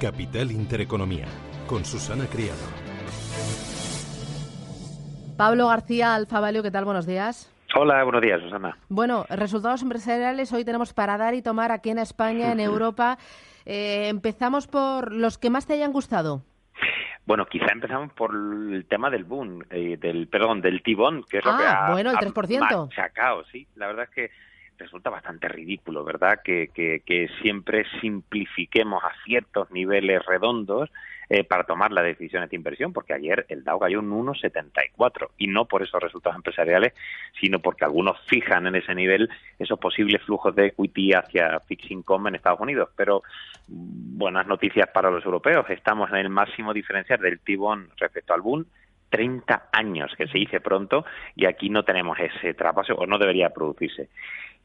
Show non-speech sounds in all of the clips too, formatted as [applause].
Capital Intereconomía, con Susana Criado. Pablo García Alfavalio, ¿qué tal? Buenos días. Hola, buenos días, Susana. Bueno, resultados empresariales hoy tenemos para dar y tomar aquí en España, en [laughs] Europa. Eh, empezamos por los que más te hayan gustado. Bueno, quizá empezamos por el tema del boom, eh, del perdón, del tibón, que es lo que Ah, ha, bueno, el 3%. ha machacado, sí. La verdad es que resulta bastante ridículo, ¿verdad? Que, que, que siempre simplifiquemos a ciertos niveles redondos eh, para tomar las decisiones de inversión, porque ayer el Dow cayó un 1,74 y no por esos resultados empresariales, sino porque algunos fijan en ese nivel esos posibles flujos de equity hacia fixed income en Estados Unidos. Pero mm, buenas noticias para los europeos. Estamos en el máximo diferencial del T-bond respecto al boom 30 años, que se dice pronto, y aquí no tenemos ese traspaso, o no debería producirse.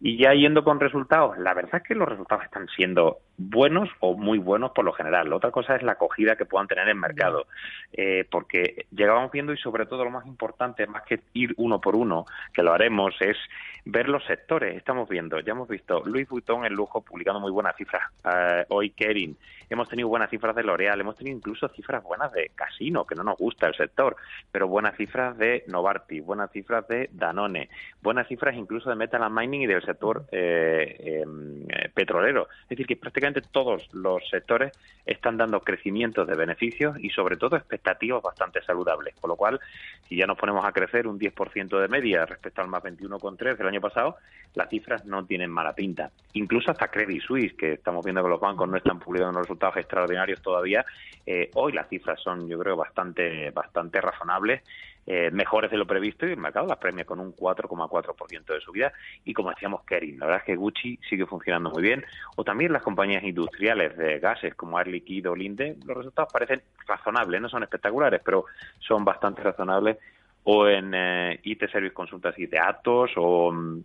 Y ya yendo con resultados, la verdad es que los resultados están siendo buenos o muy buenos por lo general. La otra cosa es la acogida que puedan tener en mercado, eh, porque llegábamos viendo y sobre todo lo más importante, más que ir uno por uno, que lo haremos, es ver los sectores. Estamos viendo, ya hemos visto Louis Vuitton en lujo publicando muy buenas cifras, eh, hoy Kering, hemos tenido buenas cifras de L'Oreal, hemos tenido incluso cifras buenas de Casino, que no nos gusta el sector, pero buenas cifras de Novartis, buenas cifras de Danone, buenas cifras incluso de Metal and Mining y del sector eh, eh, petrolero. Es decir, que prácticamente todos los sectores están dando crecimientos de beneficios y sobre todo expectativas bastante saludables. Con lo cual, si ya nos ponemos a crecer un 10% de media respecto al más 21,3 del año pasado, las cifras no tienen mala pinta. Incluso hasta Credit Suisse, que estamos viendo que los bancos no están publicando resultados extraordinarios todavía, eh, hoy las cifras son, yo creo, bastante, bastante razonables eh, mejores de lo previsto y el mercado las premia con un 4,4% de subida. Y como decíamos Kering, la verdad es que Gucci sigue funcionando muy bien. O también las compañías industriales de gases como Air Liquide o Linde, los resultados parecen razonables, no son espectaculares, pero son bastante razonables. O en eh, IT Service Consultas y de Atos o mm,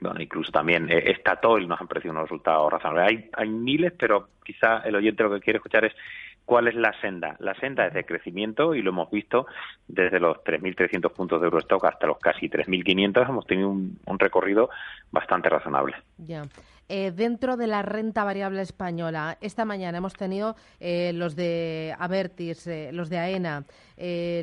bueno, incluso también eh, Statoil nos han parecido unos resultados razonables. Hay, hay miles, pero quizá el oyente lo que quiere escuchar es ¿Cuál es la senda? La senda es de crecimiento y lo hemos visto desde los 3.300 puntos de Eurostock hasta los casi 3.500. Hemos tenido un, un, recorrido bastante razonable. Ya. Eh, dentro de la renta variable española, esta mañana hemos tenido eh, los de Avertis, eh, los de AENA,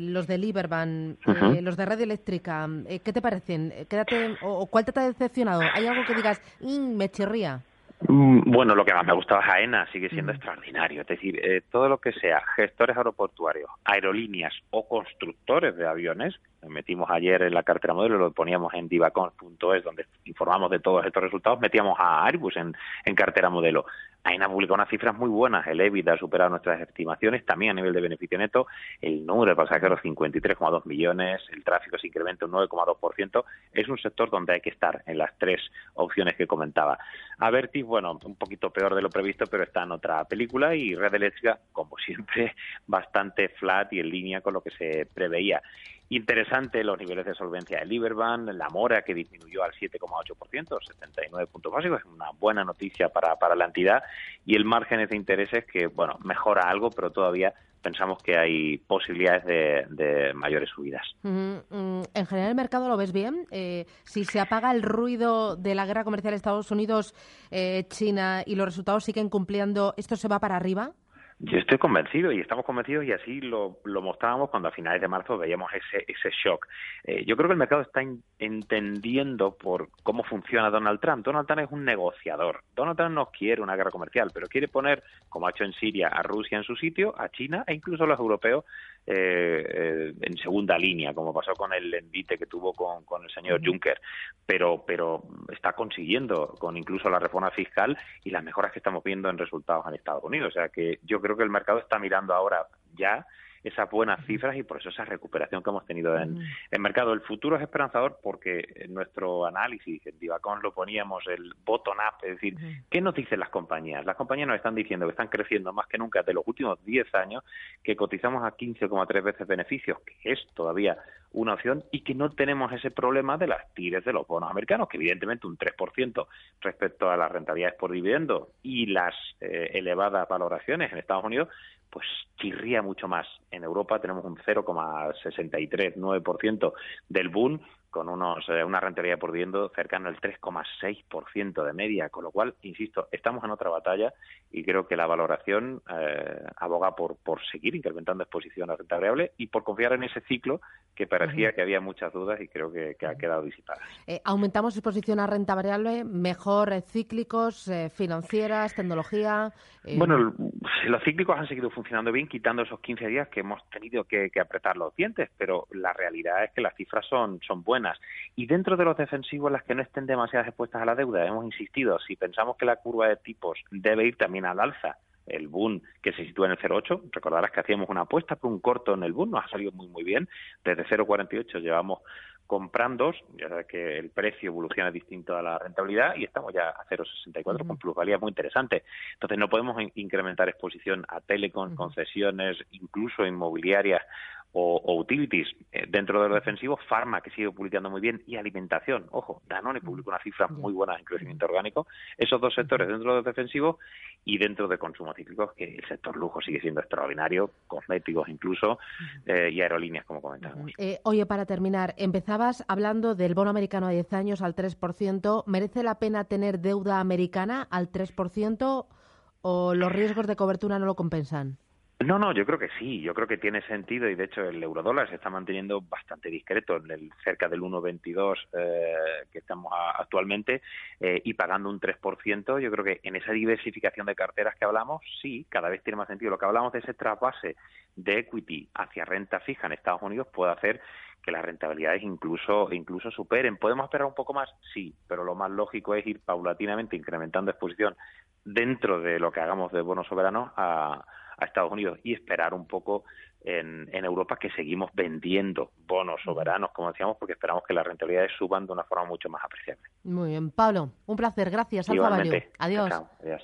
los de Liberban, uh -huh. los de Red Eléctrica. ¿Qué te parecen? Quédate, o, ¿Cuál te ha decepcionado? ¿Hay algo que digas, mmm, me chirría? Bueno, lo que más me gustaba es AENA, sigue siendo mm. extraordinario. Es decir, eh, todo lo que sea gestores aeroportuarios, aerolíneas o constructores de aviones, metimos ayer en la cartera modelo, lo poníamos en divacons.es, donde informamos de todos estos resultados, metíamos a Airbus en, cartera modelo. AENA publicó unas cifras muy buenas, el EBITDA ha superado nuestras estimaciones, también a nivel de beneficio neto, el número de pasajeros 53,2 millones, el tráfico se incrementa un 9,2%, es un sector donde hay que estar en las tres opciones que comentaba. Avertis, bueno, un poquito peor de lo previsto, pero está en otra película y Red Eléctrica, como siempre, [laughs] bastante flat y en línea con lo que se preveía. Interesante los niveles de solvencia de Liberban, la mora que disminuyó al 7,8%, 79 puntos básicos, es una buena noticia para, para la entidad y el margen de intereses que, bueno, mejora algo, pero todavía pensamos que hay posibilidades de, de mayores subidas. -huh. En general, ¿el mercado lo ves bien? Eh, si se apaga el ruido de la guerra comercial Estados Unidos-China y los resultados siguen cumpliendo, ¿esto se va para arriba? Yo estoy convencido y estamos convencidos y así lo, lo mostrábamos cuando a finales de marzo veíamos ese, ese shock. Eh, yo creo que el mercado está entendiendo por cómo funciona Donald Trump. Donald Trump es un negociador. Donald Trump no quiere una guerra comercial, pero quiere poner, como ha hecho en Siria, a Rusia en su sitio, a China e incluso a los europeos eh, eh, en segunda línea, como pasó con el envite que tuvo con, con el señor Juncker. Pero, pero está consiguiendo con incluso la reforma fiscal y las mejoras que estamos viendo en resultados en Estados Unidos. O sea que yo creo que el mercado está mirando ahora ya esas buenas cifras y por eso esa recuperación que hemos tenido en el mercado. El futuro es esperanzador porque en nuestro análisis, en Divacon lo poníamos el bottom up, es decir, ¿qué nos dicen las compañías? Las compañías nos están diciendo que están creciendo más que nunca de los últimos 10 años, que cotizamos a 15,3 veces beneficios, que es todavía una opción y que no tenemos ese problema de las tires de los bonos americanos, que evidentemente un 3% respecto a las rentabilidades por dividendo y las eh, elevadas valoraciones en Estados Unidos, pues chirría mucho más. En Europa tenemos un 0,639% del boom con unos, eh, una rentabilidad por dividendo cercano al 3,6% de media, con lo cual, insisto, estamos en otra batalla y creo que la valoración eh, aboga por, por seguir incrementando exposición a renta variable y por confiar en ese ciclo que parecía que había muchas dudas y creo que, ha quedado disipada. Eh, aumentamos exposición a renta variable, mejor cíclicos, financieras, tecnología. Bueno, los cíclicos han seguido funcionando bien, quitando esos 15 días que hemos tenido que, que apretar los dientes, pero la realidad es que las cifras son, son buenas y dentro de los defensivos, las que no estén demasiadas expuestas a la deuda, hemos insistido, si pensamos que la curva de tipos debe ir también al alza, el boom que se sitúa en el 0,8. Recordarás que hacíamos una apuesta por un corto en el boom, nos ha salido muy muy bien. Desde 0,48 llevamos comprando, ya sabes que el precio evoluciona distinto a la rentabilidad y estamos ya a 0,64 con plusvalía muy interesante. Entonces no podemos incrementar exposición a telecom, concesiones, incluso inmobiliarias o, utilities eh, dentro de lo defensivo, Pharma que sigue publicando muy bien y alimentación. Ojo, Danone publicó una cifra muy buena en crecimiento orgánico. Esos dos sectores dentro de los defensivos y dentro de consumo cíclico, que el sector lujo sigue siendo extraordinario, cosméticos incluso, eh, y aerolíneas, como comentábamos. Eh, oye, para terminar, empezabas hablando del bono americano a 10 años al 3%. ¿Merece la pena tener deuda americana al 3% o los riesgos de cobertura no lo compensan? No, no, yo creo que sí, yo creo que tiene sentido y de hecho el eurodólar se está manteniendo bastante discreto en el cerca del 1,22 eh, que estamos actualmente eh, y pagando un 3%. Yo creo que en esa diversificación de carteras que hablamos, sí, cada vez tiene más sentido. Lo que hablamos de ese trasvase de equity hacia renta fija en Estados Unidos puede hacer que las rentabilidades incluso incluso superen. ¿Podemos esperar un poco más? Sí, pero lo más lógico es ir paulatinamente incrementando exposición dentro de lo que hagamos de bonos soberanos a a Estados Unidos y esperar un poco en, en, Europa que seguimos vendiendo bonos soberanos, como decíamos, porque esperamos que las rentabilidades suban de una forma mucho más apreciable. Muy bien, Pablo, un placer, gracias. Alfa Adiós. Adiós.